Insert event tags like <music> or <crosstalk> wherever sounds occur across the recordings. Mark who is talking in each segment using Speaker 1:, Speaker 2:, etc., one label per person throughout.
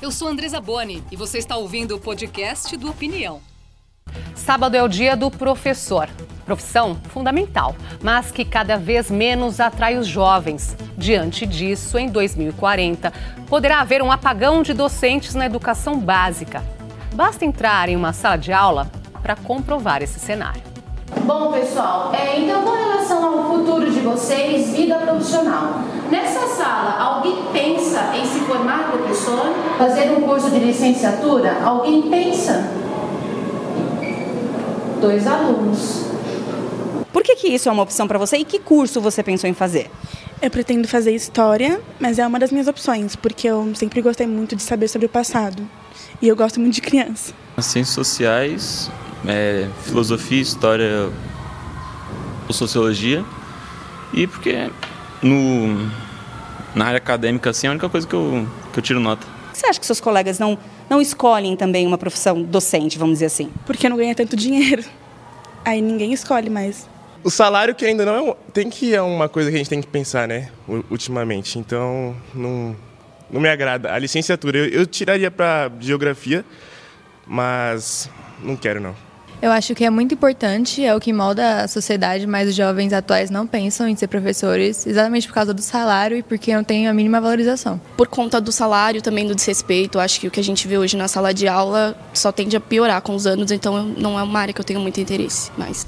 Speaker 1: Eu sou Andresa Boni e você está ouvindo o podcast do Opinião.
Speaker 2: Sábado é o dia do professor. Profissão fundamental, mas que cada vez menos atrai os jovens. Diante disso, em 2040, poderá haver um apagão de docentes na educação básica. Basta entrar em uma sala de aula para comprovar esse cenário.
Speaker 3: Bom, pessoal, é, então com relação ao futuro de vocês, vida profissional. Nessa sala, alguém pensa em se formar professor? Fazer um curso de licenciatura? Alguém pensa? Dois alunos.
Speaker 4: Por que, que isso é uma opção para você e que curso você pensou em fazer?
Speaker 5: Eu pretendo fazer história, mas é uma das minhas opções, porque eu sempre gostei muito de saber sobre o passado. E eu gosto muito de criança.
Speaker 6: Ciências sociais, é, filosofia, história ou sociologia. E porque no, na área acadêmica assim, é a única coisa que eu, que eu tiro nota.
Speaker 4: Você acha que seus colegas não, não escolhem também uma profissão docente, vamos dizer assim?
Speaker 5: Porque não ganha tanto dinheiro. Aí ninguém escolhe mais.
Speaker 7: O salário que ainda não é, tem que é uma coisa que a gente tem que pensar, né, ultimamente. Então, não, não me agrada. A licenciatura eu, eu tiraria para geografia, mas não quero não.
Speaker 8: Eu acho que é muito importante, é o que molda a sociedade, mas os jovens atuais não pensam em ser professores exatamente por causa do salário e porque não tem a mínima valorização.
Speaker 9: Por conta do salário, também do desrespeito, acho que o que a gente vê hoje na sala de aula só tende a piorar com os anos, então não é uma área que eu tenho muito interesse mais.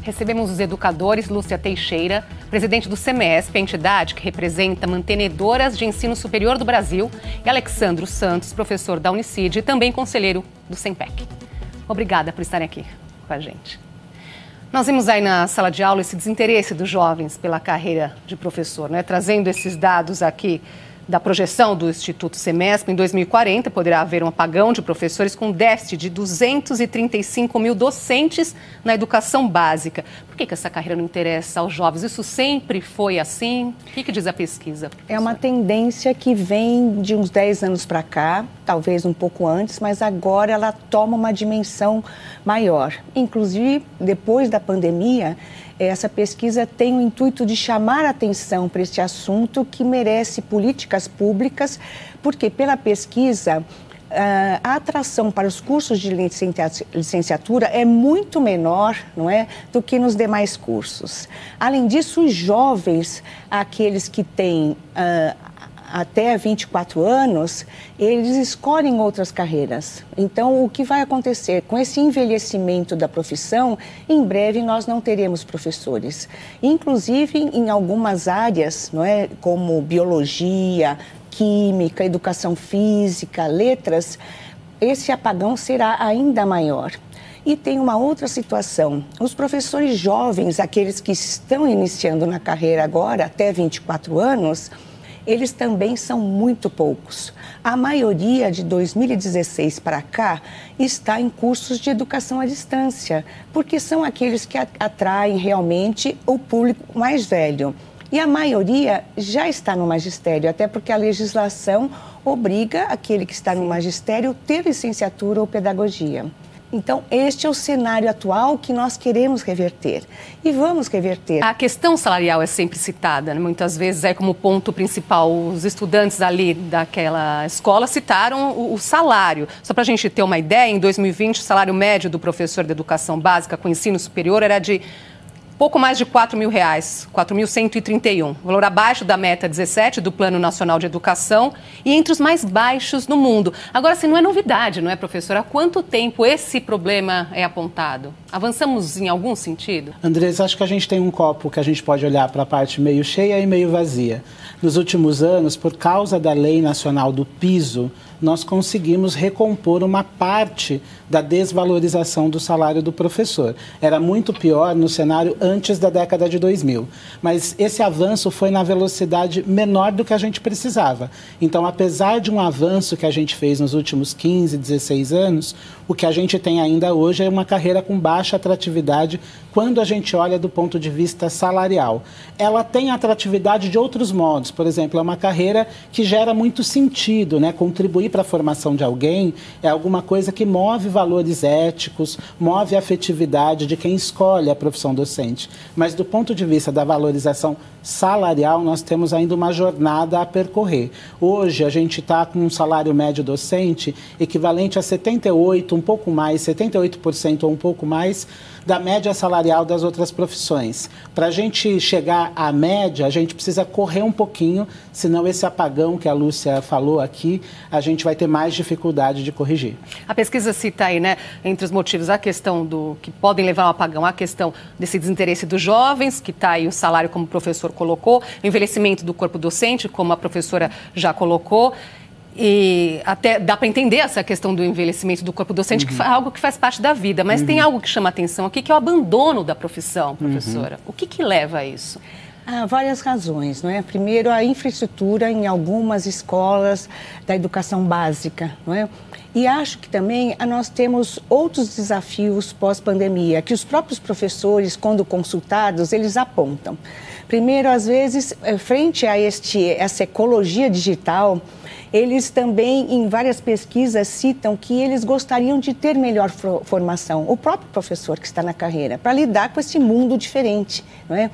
Speaker 2: Recebemos os educadores Lúcia Teixeira, presidente do CEMESP, a entidade que representa mantenedoras de ensino superior do Brasil, e Alexandro Santos, professor da Unicid e também conselheiro do SEMPEC. Obrigada por estarem aqui com a gente. Nós vimos aí na sala de aula esse desinteresse dos jovens pela carreira de professor, né? trazendo esses dados aqui da projeção do Instituto Semesp, em 2040 poderá haver um apagão de professores com déficit de 235 mil docentes na educação básica. Por que, que essa carreira não interessa aos jovens? Isso sempre foi assim? O que, que diz a pesquisa?
Speaker 10: Professor? É uma tendência que vem de uns 10 anos para cá, talvez um pouco antes, mas agora ela toma uma dimensão maior. Inclusive, depois da pandemia, essa pesquisa tem o intuito de chamar atenção para este assunto que merece políticas públicas, porque pela pesquisa ah, a atração para os cursos de licenciatura é muito menor, não é, do que nos demais cursos. Além disso, os jovens, aqueles que têm uh, até 24 anos, eles escolhem outras carreiras. Então, o que vai acontecer com esse envelhecimento da profissão, em breve nós não teremos professores. Inclusive em algumas áreas, não é, como biologia, química, educação física, letras, esse apagão será ainda maior. E tem uma outra situação. Os professores jovens, aqueles que estão iniciando na carreira agora, até 24 anos, eles também são muito poucos. A maioria de 2016 para cá está em cursos de educação à distância, porque são aqueles que atraem realmente o público mais velho. E a maioria já está no magistério, até porque a legislação obriga aquele que está no magistério ter licenciatura ou pedagogia. Então, este é o cenário atual que nós queremos reverter e vamos reverter.
Speaker 2: A questão salarial é sempre citada, né? muitas vezes é como ponto principal. Os estudantes ali daquela escola citaram o, o salário. Só para a gente ter uma ideia, em 2020, o salário médio do professor de educação básica com ensino superior era de pouco mais de 4 mil reais, 4.131, valor abaixo da meta 17 do Plano Nacional de Educação e entre os mais baixos no mundo. Agora, assim, não é novidade, não é, professora? Há quanto tempo esse problema é apontado? Avançamos em algum sentido?
Speaker 11: Andrés, acho que a gente tem um copo que a gente pode olhar para a parte meio cheia e meio vazia. Nos últimos anos, por causa da Lei Nacional do Piso, nós conseguimos recompor uma parte da desvalorização do salário do professor. Era muito pior no cenário antes da década de 2000, mas esse avanço foi na velocidade menor do que a gente precisava. Então, apesar de um avanço que a gente fez nos últimos 15, 16 anos, o que a gente tem ainda hoje é uma carreira com baixa atratividade quando a gente olha do ponto de vista salarial. Ela tem atratividade de outros modos, por exemplo, é uma carreira que gera muito sentido, né? Contribuir para a formação de alguém é alguma coisa que move valores éticos, move a afetividade de quem escolhe a profissão docente. Mas do ponto de vista da valorização salarial, nós temos ainda uma jornada a percorrer. Hoje, a gente está com um salário médio docente equivalente a 78, um pouco mais, 78% ou um pouco mais da média salarial das outras profissões. Para a gente chegar à média, a gente precisa correr um pouquinho, senão esse apagão que a Lúcia falou aqui, a gente vai ter mais dificuldade de corrigir.
Speaker 2: A pesquisa cita aí, né, entre os motivos, a questão do que podem levar ao apagão, a questão desse desinteresse dos jovens, que está aí o salário, como o professor colocou, o envelhecimento do corpo docente, como a professora já colocou. E até dá para entender essa questão do envelhecimento do corpo docente, uhum. que é algo que faz parte da vida. Mas uhum. tem algo que chama atenção aqui, que é o abandono da profissão, professora. Uhum. O que, que leva a isso?
Speaker 10: Há várias razões, não é? Primeiro, a infraestrutura em algumas escolas da educação básica, não é? E acho que também ah, nós temos outros desafios pós-pandemia, que os próprios professores, quando consultados, eles apontam. Primeiro, às vezes, eh, frente a este, essa ecologia digital, eles também, em várias pesquisas, citam que eles gostariam de ter melhor formação, o próprio professor que está na carreira, para lidar com esse mundo diferente. Não é?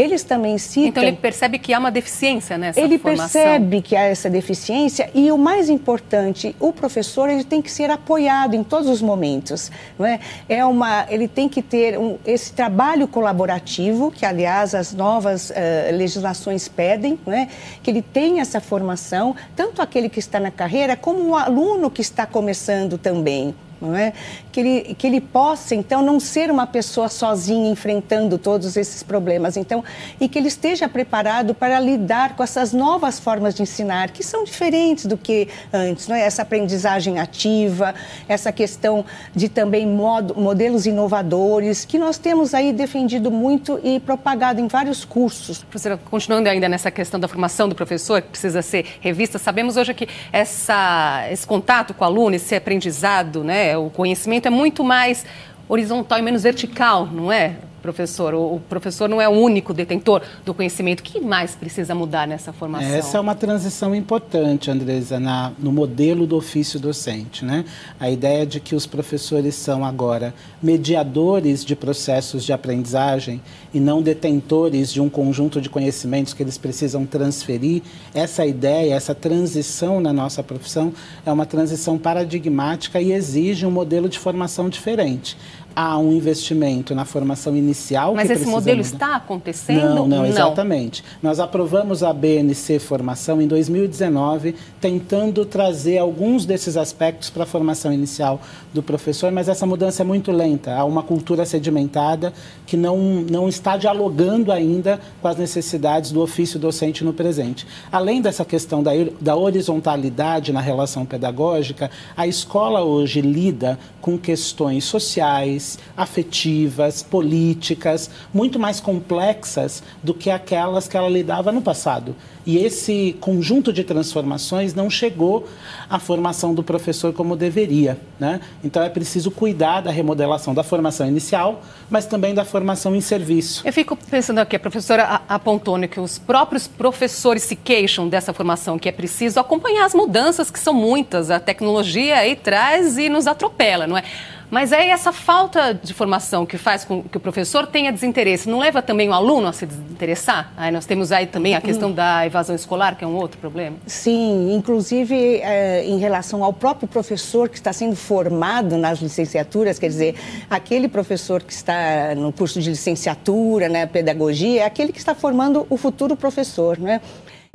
Speaker 10: Eles também citam.
Speaker 2: Então, ele percebe que há uma deficiência nessa
Speaker 10: ele
Speaker 2: formação.
Speaker 10: Ele percebe que há essa deficiência e, o mais importante, o professor ele tem que ser apoiado em todos os momentos. Não é? É uma, ele tem que ter um, esse trabalho colaborativo, que, aliás, as novas uh, legislações pedem, não é? que ele tenha essa formação, tanto aquele que está na carreira, como o aluno que está começando também não é? Que ele, que ele possa, então, não ser uma pessoa sozinha enfrentando todos esses problemas, então, e que ele esteja preparado para lidar com essas novas formas de ensinar, que são diferentes do que antes, não é? Essa aprendizagem ativa, essa questão de também modo, modelos inovadores, que nós temos aí defendido muito e propagado em vários cursos.
Speaker 2: Professora, continuando ainda nessa questão da formação do professor, que precisa ser revista, sabemos hoje que essa, esse contato com o aluno, esse aprendizado, né, o conhecimento é muito mais horizontal e menos vertical, não é? Professor. O, professor não é o único detentor do conhecimento. O que mais precisa mudar nessa formação?
Speaker 11: Essa é uma transição importante, Andresa, na, no modelo do ofício docente. Né? A ideia de que os professores são agora mediadores de processos de aprendizagem e não detentores de um conjunto de conhecimentos que eles precisam transferir. Essa ideia, essa transição na nossa profissão é uma transição paradigmática e exige um modelo de formação diferente há um investimento na formação inicial.
Speaker 2: Mas esse modelo mudar. está acontecendo?
Speaker 11: Não, não, exatamente. Não. Nós aprovamos a BNC Formação em 2019, tentando trazer alguns desses aspectos para a formação inicial do professor, mas essa mudança é muito lenta. Há uma cultura sedimentada que não, não está dialogando ainda com as necessidades do ofício docente no presente. Além dessa questão da, da horizontalidade na relação pedagógica, a escola hoje lida com questões sociais, afetivas, políticas, muito mais complexas do que aquelas que ela lidava no passado. E esse conjunto de transformações não chegou à formação do professor como deveria. Né? Então é preciso cuidar da remodelação da formação inicial, mas também da formação em serviço.
Speaker 2: Eu fico pensando aqui, a professora apontou né, que os próprios professores se queixam dessa formação, que é preciso acompanhar as mudanças, que são muitas. A tecnologia aí traz e nos atropela, não é? Mas é essa falta de formação que faz com que o professor tenha desinteresse. Não leva também o aluno a se desinteressar? Aí nós temos aí também a questão da evasão escolar, que é um outro problema.
Speaker 10: Sim, inclusive é, em relação ao próprio professor que está sendo formado nas licenciaturas, quer dizer, aquele professor que está no curso de licenciatura, né, pedagogia, é aquele que está formando o futuro professor, né?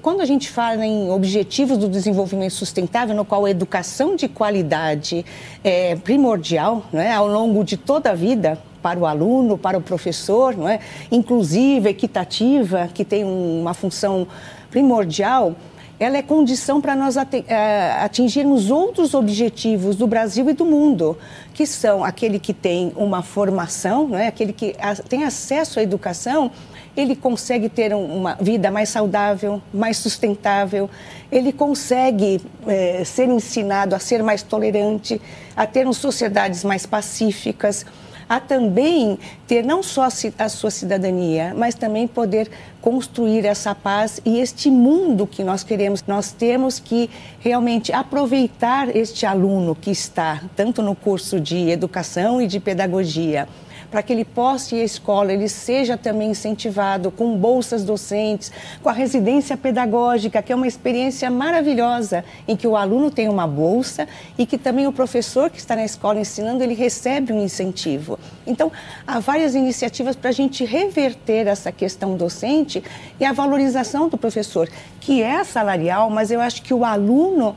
Speaker 10: Quando a gente fala em objetivos do desenvolvimento sustentável, no qual a educação de qualidade é primordial, não é? ao longo de toda a vida, para o aluno, para o professor, não é? inclusiva, equitativa, que tem uma função primordial, ela é condição para nós é, atingirmos outros objetivos do Brasil e do mundo, que são aquele que tem uma formação, não é? aquele que tem acesso à educação ele consegue ter uma vida mais saudável, mais sustentável, ele consegue é, ser ensinado a ser mais tolerante, a ter sociedades mais pacíficas, a também ter não só a sua cidadania, mas também poder construir essa paz e este mundo que nós queremos. Nós temos que realmente aproveitar este aluno que está tanto no curso de educação e de pedagogia para que ele possa ir à escola, ele seja também incentivado com bolsas docentes, com a residência pedagógica, que é uma experiência maravilhosa, em que o aluno tem uma bolsa e que também o professor que está na escola ensinando, ele recebe um incentivo. Então, há várias iniciativas para a gente reverter essa questão docente e a valorização do professor, que é salarial, mas eu acho que o aluno,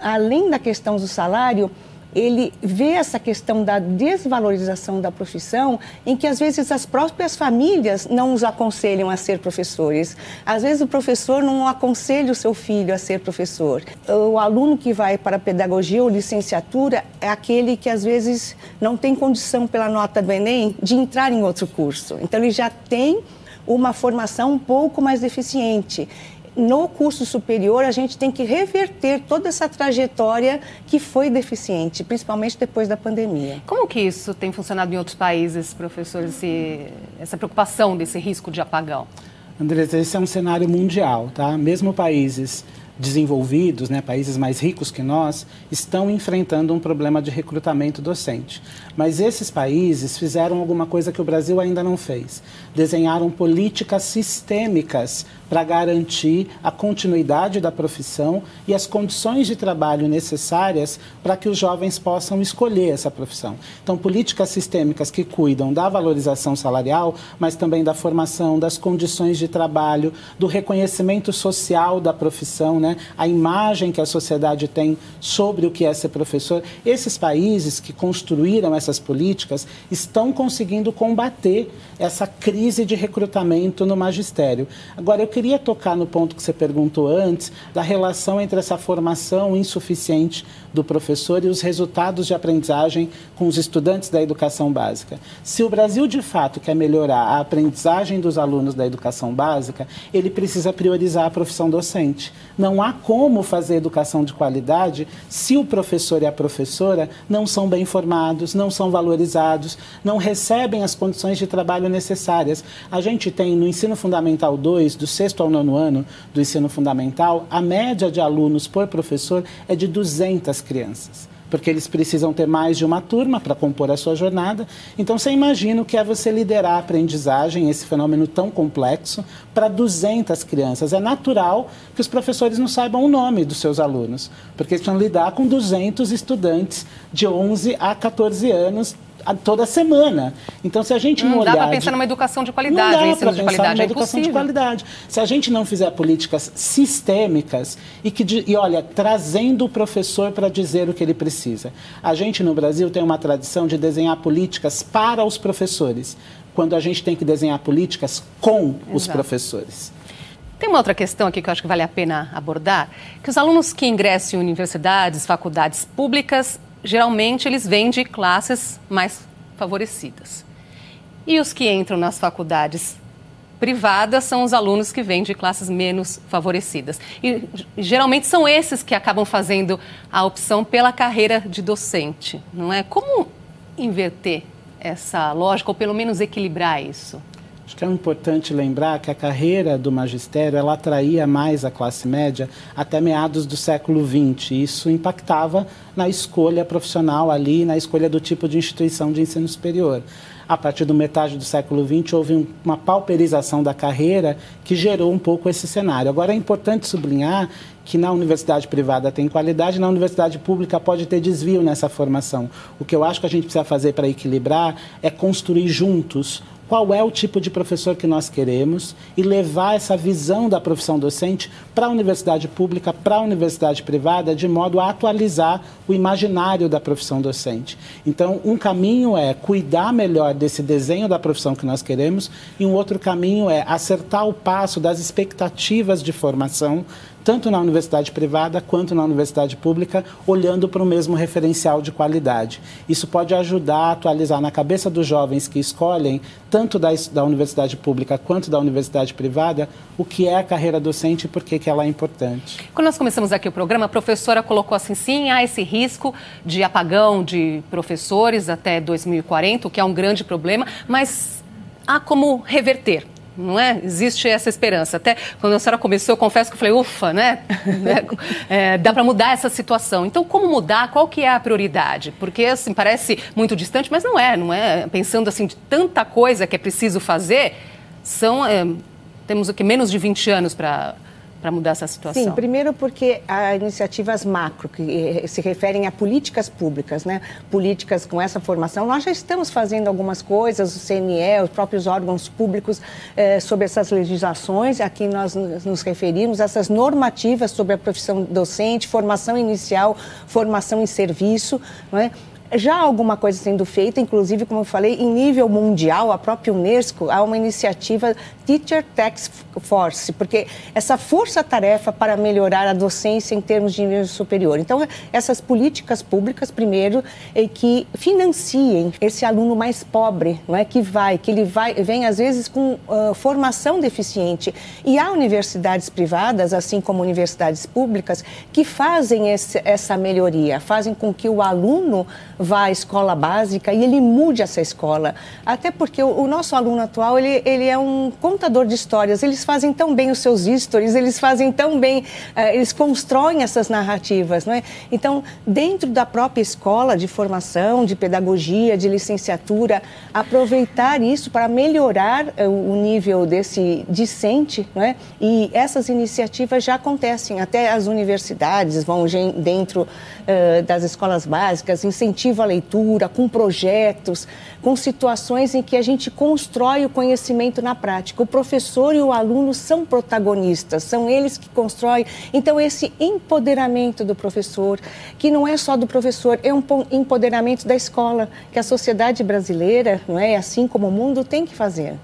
Speaker 10: além da questão do salário, ele vê essa questão da desvalorização da profissão, em que às vezes as próprias famílias não os aconselham a ser professores. Às vezes o professor não aconselha o seu filho a ser professor. O aluno que vai para pedagogia ou licenciatura é aquele que às vezes não tem condição pela nota do Enem de entrar em outro curso. Então ele já tem uma formação um pouco mais deficiente no curso superior, a gente tem que reverter toda essa trajetória que foi deficiente, principalmente depois da pandemia.
Speaker 2: Como que isso tem funcionado em outros países, professor, esse, essa preocupação desse risco de apagão?
Speaker 11: Andresa, esse é um cenário mundial, tá? Mesmo países desenvolvidos, né, países mais ricos que nós, estão enfrentando um problema de recrutamento docente. Mas esses países fizeram alguma coisa que o Brasil ainda não fez. Desenharam políticas sistêmicas para garantir a continuidade da profissão e as condições de trabalho necessárias para que os jovens possam escolher essa profissão. Então, políticas sistêmicas que cuidam da valorização salarial, mas também da formação, das condições de trabalho, do reconhecimento social da profissão, né? A imagem que a sociedade tem sobre o que é ser professor. Esses países que construíram essas políticas estão conseguindo combater essa crise de recrutamento no magistério. Agora, eu queria tocar no ponto que você perguntou antes, da relação entre essa formação insuficiente do professor e os resultados de aprendizagem com os estudantes da educação básica. Se o Brasil de fato quer melhorar a aprendizagem dos alunos da educação básica, ele precisa priorizar a profissão docente. Não há como fazer educação de qualidade se o professor e a professora não são bem formados, não são valorizados, não recebem as condições de trabalho necessárias. A gente tem no ensino fundamental 2, do sexto ao nono ano do ensino fundamental, a média de alunos por professor é de 200 crianças porque eles precisam ter mais de uma turma para compor a sua jornada. Então, você imagina o que é você liderar a aprendizagem, esse fenômeno tão complexo, para 200 crianças. É natural que os professores não saibam o nome dos seus alunos, porque eles precisam lidar com 200 estudantes de 11 a 14 anos toda semana. Então, se a gente não, não olhar...
Speaker 2: dá para pensar numa educação de qualidade,
Speaker 11: não
Speaker 2: dá ensino
Speaker 11: de
Speaker 2: qualidade,
Speaker 11: numa
Speaker 2: é
Speaker 11: educação de qualidade. Se a gente não fizer políticas sistêmicas e que, e olha, trazendo o professor para dizer o que ele precisa. A gente no Brasil tem uma tradição de desenhar políticas para os professores, quando a gente tem que desenhar políticas com Exato. os professores.
Speaker 2: Tem uma outra questão aqui que eu acho que vale a pena abordar, que os alunos que ingressam em universidades, faculdades públicas, geralmente eles vêm de classes mais favorecidas. E os que entram nas faculdades privadas são os alunos que vêm de classes menos favorecidas. E geralmente são esses que acabam fazendo a opção pela carreira de docente, não é? Como inverter essa lógica ou pelo menos equilibrar isso?
Speaker 11: Acho que é importante lembrar que a carreira do magistério ela atraía mais a classe média até meados do século XX. Isso impactava na escolha profissional ali, na escolha do tipo de instituição de ensino superior. A partir do metade do século XX houve uma pauperização da carreira que gerou um pouco esse cenário. Agora é importante sublinhar que na universidade privada tem qualidade, na universidade pública pode ter desvio nessa formação. O que eu acho que a gente precisa fazer para equilibrar é construir juntos qual é o tipo de professor que nós queremos e levar essa visão da profissão docente para a universidade pública, para a universidade privada, de modo a atualizar o imaginário da profissão docente. Então, um caminho é cuidar melhor desse desenho da profissão que nós queremos e um outro caminho é acertar o passo das expectativas de formação tanto na universidade privada quanto na universidade pública, olhando para o mesmo referencial de qualidade. Isso pode ajudar a atualizar na cabeça dos jovens que escolhem, tanto da, da universidade pública quanto da universidade privada, o que é a carreira docente e por que, que ela é importante.
Speaker 2: Quando nós começamos aqui o programa, a professora colocou assim, sim, há esse risco de apagão de professores até 2040, o que é um grande problema, mas há como reverter não é? Existe essa esperança. Até quando a senhora começou, eu confesso que eu falei, ufa, né? <laughs> é, dá para mudar essa situação. Então, como mudar? Qual que é a prioridade? Porque, assim, parece muito distante, mas não é, não é? Pensando, assim, de tanta coisa que é preciso fazer, são... É, temos o que? Menos de 20 anos para para mudar essa situação?
Speaker 10: Sim, primeiro porque há iniciativas macro, que eh, se referem a políticas públicas, né? políticas com essa formação. Nós já estamos fazendo algumas coisas, o CNE, os próprios órgãos públicos, eh, sobre essas legislações, a que nós nos referimos, essas normativas sobre a profissão docente, formação inicial, formação em serviço. Não é? Já alguma coisa sendo feita, inclusive, como eu falei, em nível mundial, a própria Unesco, há uma iniciativa Teacher Task Force, porque essa força-tarefa para melhorar a docência em termos de nível superior. Então, essas políticas públicas, primeiro, é que financiem esse aluno mais pobre, não é que vai, que ele vai, vem às vezes com uh, formação deficiente. E há universidades privadas, assim como universidades públicas, que fazem esse, essa melhoria, fazem com que o aluno vá à escola básica e ele mude essa escola. Até porque o, o nosso aluno atual, ele, ele é um contador de histórias, eles fazem tão bem os seus stories, eles fazem tão bem, uh, eles constroem essas narrativas, não é? Então, dentro da própria escola de formação, de pedagogia, de licenciatura, aproveitar isso para melhorar uh, o nível desse discente, não é? E essas iniciativas já acontecem, até as universidades vão dentro uh, das escolas básicas, incentivam incentivo à leitura, com projetos, com situações em que a gente constrói o conhecimento na prática. O professor e o aluno são protagonistas, são eles que constroem. Então, esse empoderamento do professor, que não é só do professor, é um empoderamento da escola, que a sociedade brasileira, não é, assim como o mundo, tem que fazer.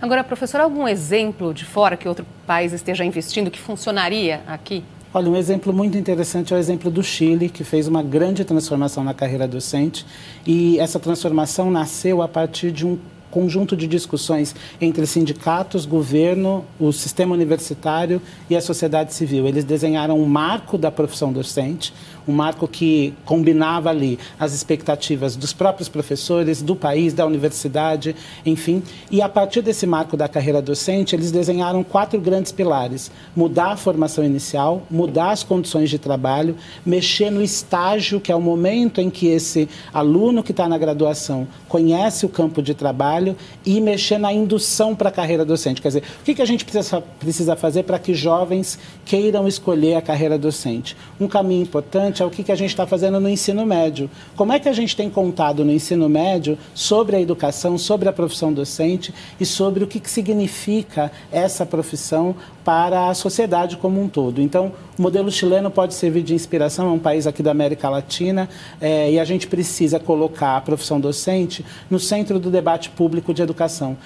Speaker 2: Agora, professor, algum exemplo de fora que outro país esteja investindo que funcionaria aqui?
Speaker 11: Olha, um exemplo muito interessante é o exemplo do Chile, que fez uma grande transformação na carreira docente. E essa transformação nasceu a partir de um conjunto de discussões entre sindicatos, governo, o sistema universitário e a sociedade civil. Eles desenharam um marco da profissão docente, um marco que combinava ali as expectativas dos próprios professores, do país, da universidade, enfim. E a partir desse marco da carreira docente, eles desenharam quatro grandes pilares: mudar a formação inicial, mudar as condições de trabalho, mexer no estágio, que é o momento em que esse aluno que está na graduação conhece o campo de trabalho, e mexer na indução para a carreira docente. Quer dizer, o que, que a gente precisa, precisa fazer para que jovens queiram escolher a carreira docente? Um caminho importante é o que, que a gente está fazendo no ensino médio. Como é que a gente tem contado no ensino médio sobre a educação, sobre a profissão docente e sobre o que, que significa essa profissão para a sociedade como um todo. Então, o modelo chileno pode servir de inspiração, é um país aqui da América Latina é, e a gente precisa colocar a profissão docente no centro do debate público de educação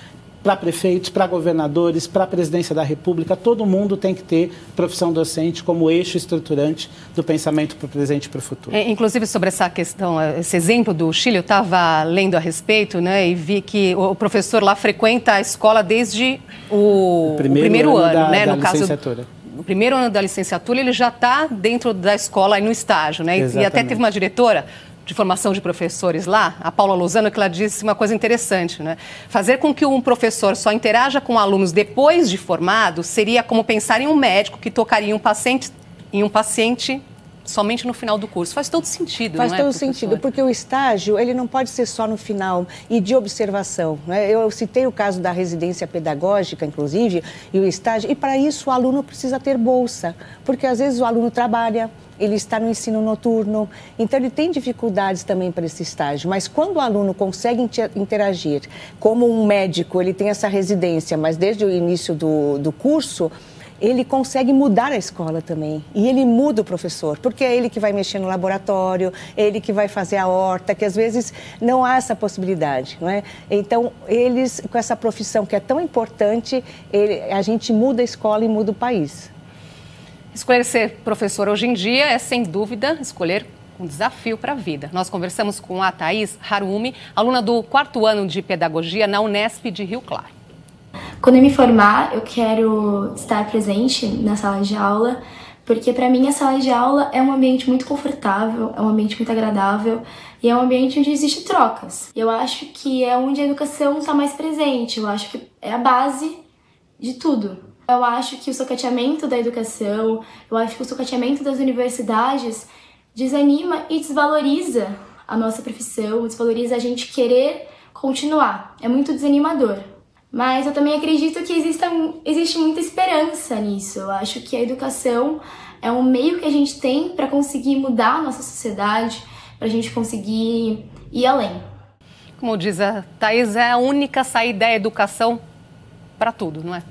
Speaker 11: para prefeitos, para governadores, para a presidência da República, todo mundo tem que ter profissão docente como eixo estruturante do pensamento para o presente e para o futuro.
Speaker 2: É, inclusive, sobre essa questão, esse exemplo do Chile, eu estava lendo a respeito né, e vi que o professor lá frequenta a escola desde o, o primeiro, o primeiro ano, ano
Speaker 11: da,
Speaker 2: né,
Speaker 11: da no
Speaker 2: caso no primeiro ano da licenciatura, ele já está dentro da escola e no estágio, né? Exatamente. E até teve uma diretora de formação de professores lá, a Paula Lozano, que ela disse uma coisa interessante, né? Fazer com que um professor só interaja com alunos depois de formado seria como pensar em um médico que tocaria um paciente, em um paciente somente no final do curso. Faz todo sentido,
Speaker 10: Faz é, todo sentido, porque o estágio ele não pode ser só no final e de observação. Né? Eu citei o caso da residência pedagógica, inclusive, e o estágio, e para isso o aluno precisa ter bolsa, porque às vezes o aluno trabalha, ele está no ensino noturno, então ele tem dificuldades também para esse estágio. Mas quando o aluno consegue interagir, como um médico, ele tem essa residência, mas desde o início do, do curso, ele consegue mudar a escola também. E ele muda o professor, porque é ele que vai mexer no laboratório, é ele que vai fazer a horta, que às vezes não há essa possibilidade, não é? Então, eles, com essa profissão que é tão importante, ele, a gente muda a escola e muda o país.
Speaker 2: Escolher ser professor hoje em dia é, sem dúvida, escolher um desafio para a vida. Nós conversamos com a Thaís Harumi, aluna do quarto ano de Pedagogia na Unesp de Rio Claro.
Speaker 12: Quando eu me formar, eu quero estar presente na sala de aula, porque para mim a sala de aula é um ambiente muito confortável, é um ambiente muito agradável e é um ambiente onde existe trocas. Eu acho que é onde a educação está mais presente, eu acho que é a base de tudo. Eu acho que o socateamento da educação, eu acho que o socateamento das universidades desanima e desvaloriza a nossa profissão, desvaloriza a gente querer continuar. É muito desanimador. Mas eu também acredito que exista, existe muita esperança nisso. Eu acho que a educação é um meio que a gente tem para conseguir mudar a nossa sociedade, para a gente conseguir ir além.
Speaker 2: Como diz a Thais, é a única saída da educação para tudo, não é?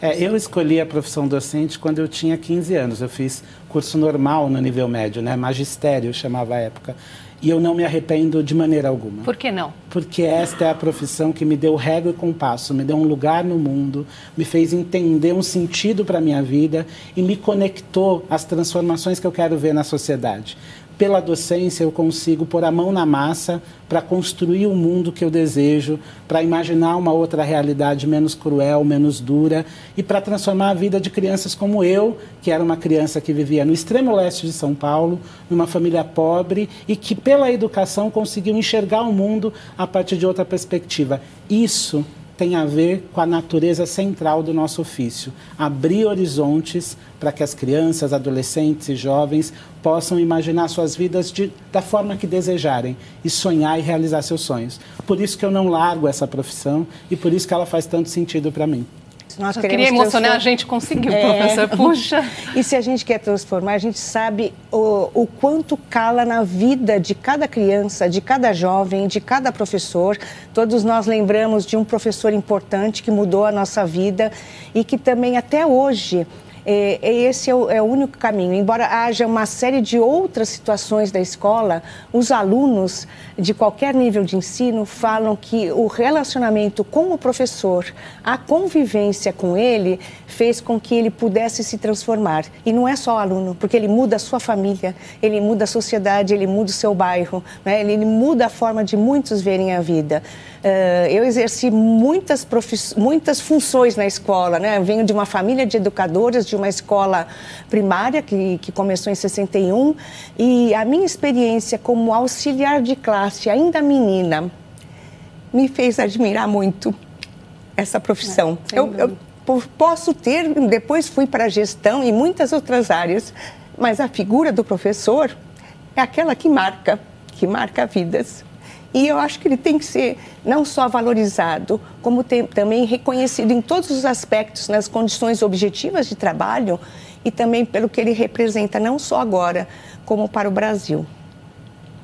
Speaker 11: É, eu escolhi a profissão docente quando eu tinha 15 anos. Eu fiz curso normal no nível médio, né? magistério chamava a época. E eu não me arrependo de maneira alguma.
Speaker 2: Por que não?
Speaker 11: Porque esta é a profissão que me deu régua e compasso, me deu um lugar no mundo, me fez entender um sentido para a minha vida e me conectou às transformações que eu quero ver na sociedade pela docência eu consigo pôr a mão na massa para construir o mundo que eu desejo, para imaginar uma outra realidade menos cruel, menos dura e para transformar a vida de crianças como eu, que era uma criança que vivia no extremo leste de São Paulo, numa família pobre e que pela educação conseguiu enxergar o mundo a partir de outra perspectiva. Isso tem a ver com a natureza central do nosso ofício, abrir horizontes para que as crianças, adolescentes e jovens possam imaginar suas vidas de, da forma que desejarem e sonhar e realizar seus sonhos. Por isso que eu não largo essa profissão e por isso que ela faz tanto sentido para mim.
Speaker 2: Nós queria emocionar, a gente conseguiu, é... professor. <laughs> Puxa!
Speaker 10: E se a gente quer transformar, a gente sabe o, o quanto cala na vida de cada criança, de cada jovem, de cada professor. Todos nós lembramos de um professor importante que mudou a nossa vida e que também até hoje é, é, esse é o, é o, único caminho. Embora haja uma série de outras situações da escola, os alunos de qualquer nível de ensino falam que o relacionamento com o professor, a convivência com ele, fez com que ele pudesse se transformar. E não é só o aluno, porque ele muda a sua família, ele muda a sociedade, ele muda o seu bairro, né? ele, ele muda a forma de muitos verem a vida. Uh, eu exerci muitas, muitas funções na escola, né? Eu venho de uma família de educadores, de uma escola primária que, que começou em 61 e a minha experiência como auxiliar de classe, ainda menina, me fez admirar muito essa profissão. É, eu, eu posso ter, depois fui para a gestão e muitas outras áreas, mas a figura do professor é aquela que marca, que marca vidas. E eu acho que ele tem que ser não só valorizado, como tem, também reconhecido em todos os aspectos, nas condições objetivas de trabalho e também pelo que ele representa, não só agora, como para o Brasil.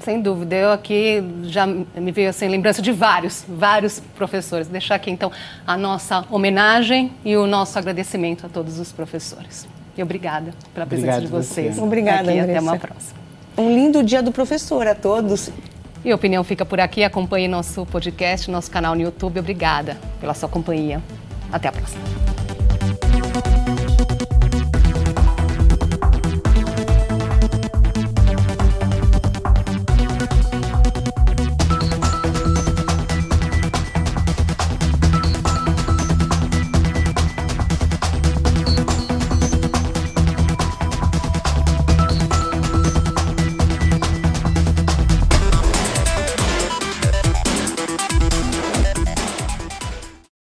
Speaker 2: Sem dúvida, eu aqui já me veio assim lembrança de vários, vários professores. Deixar aqui então a nossa homenagem e o nosso agradecimento a todos os professores. E obrigada pela presença
Speaker 11: Obrigado
Speaker 2: de vocês.
Speaker 10: Você. Obrigada,
Speaker 2: aqui, Até uma próxima.
Speaker 10: Um lindo dia do professor a todos.
Speaker 2: E a opinião fica por aqui. Acompanhe nosso podcast, nosso canal no YouTube. Obrigada pela sua companhia. Até a próxima.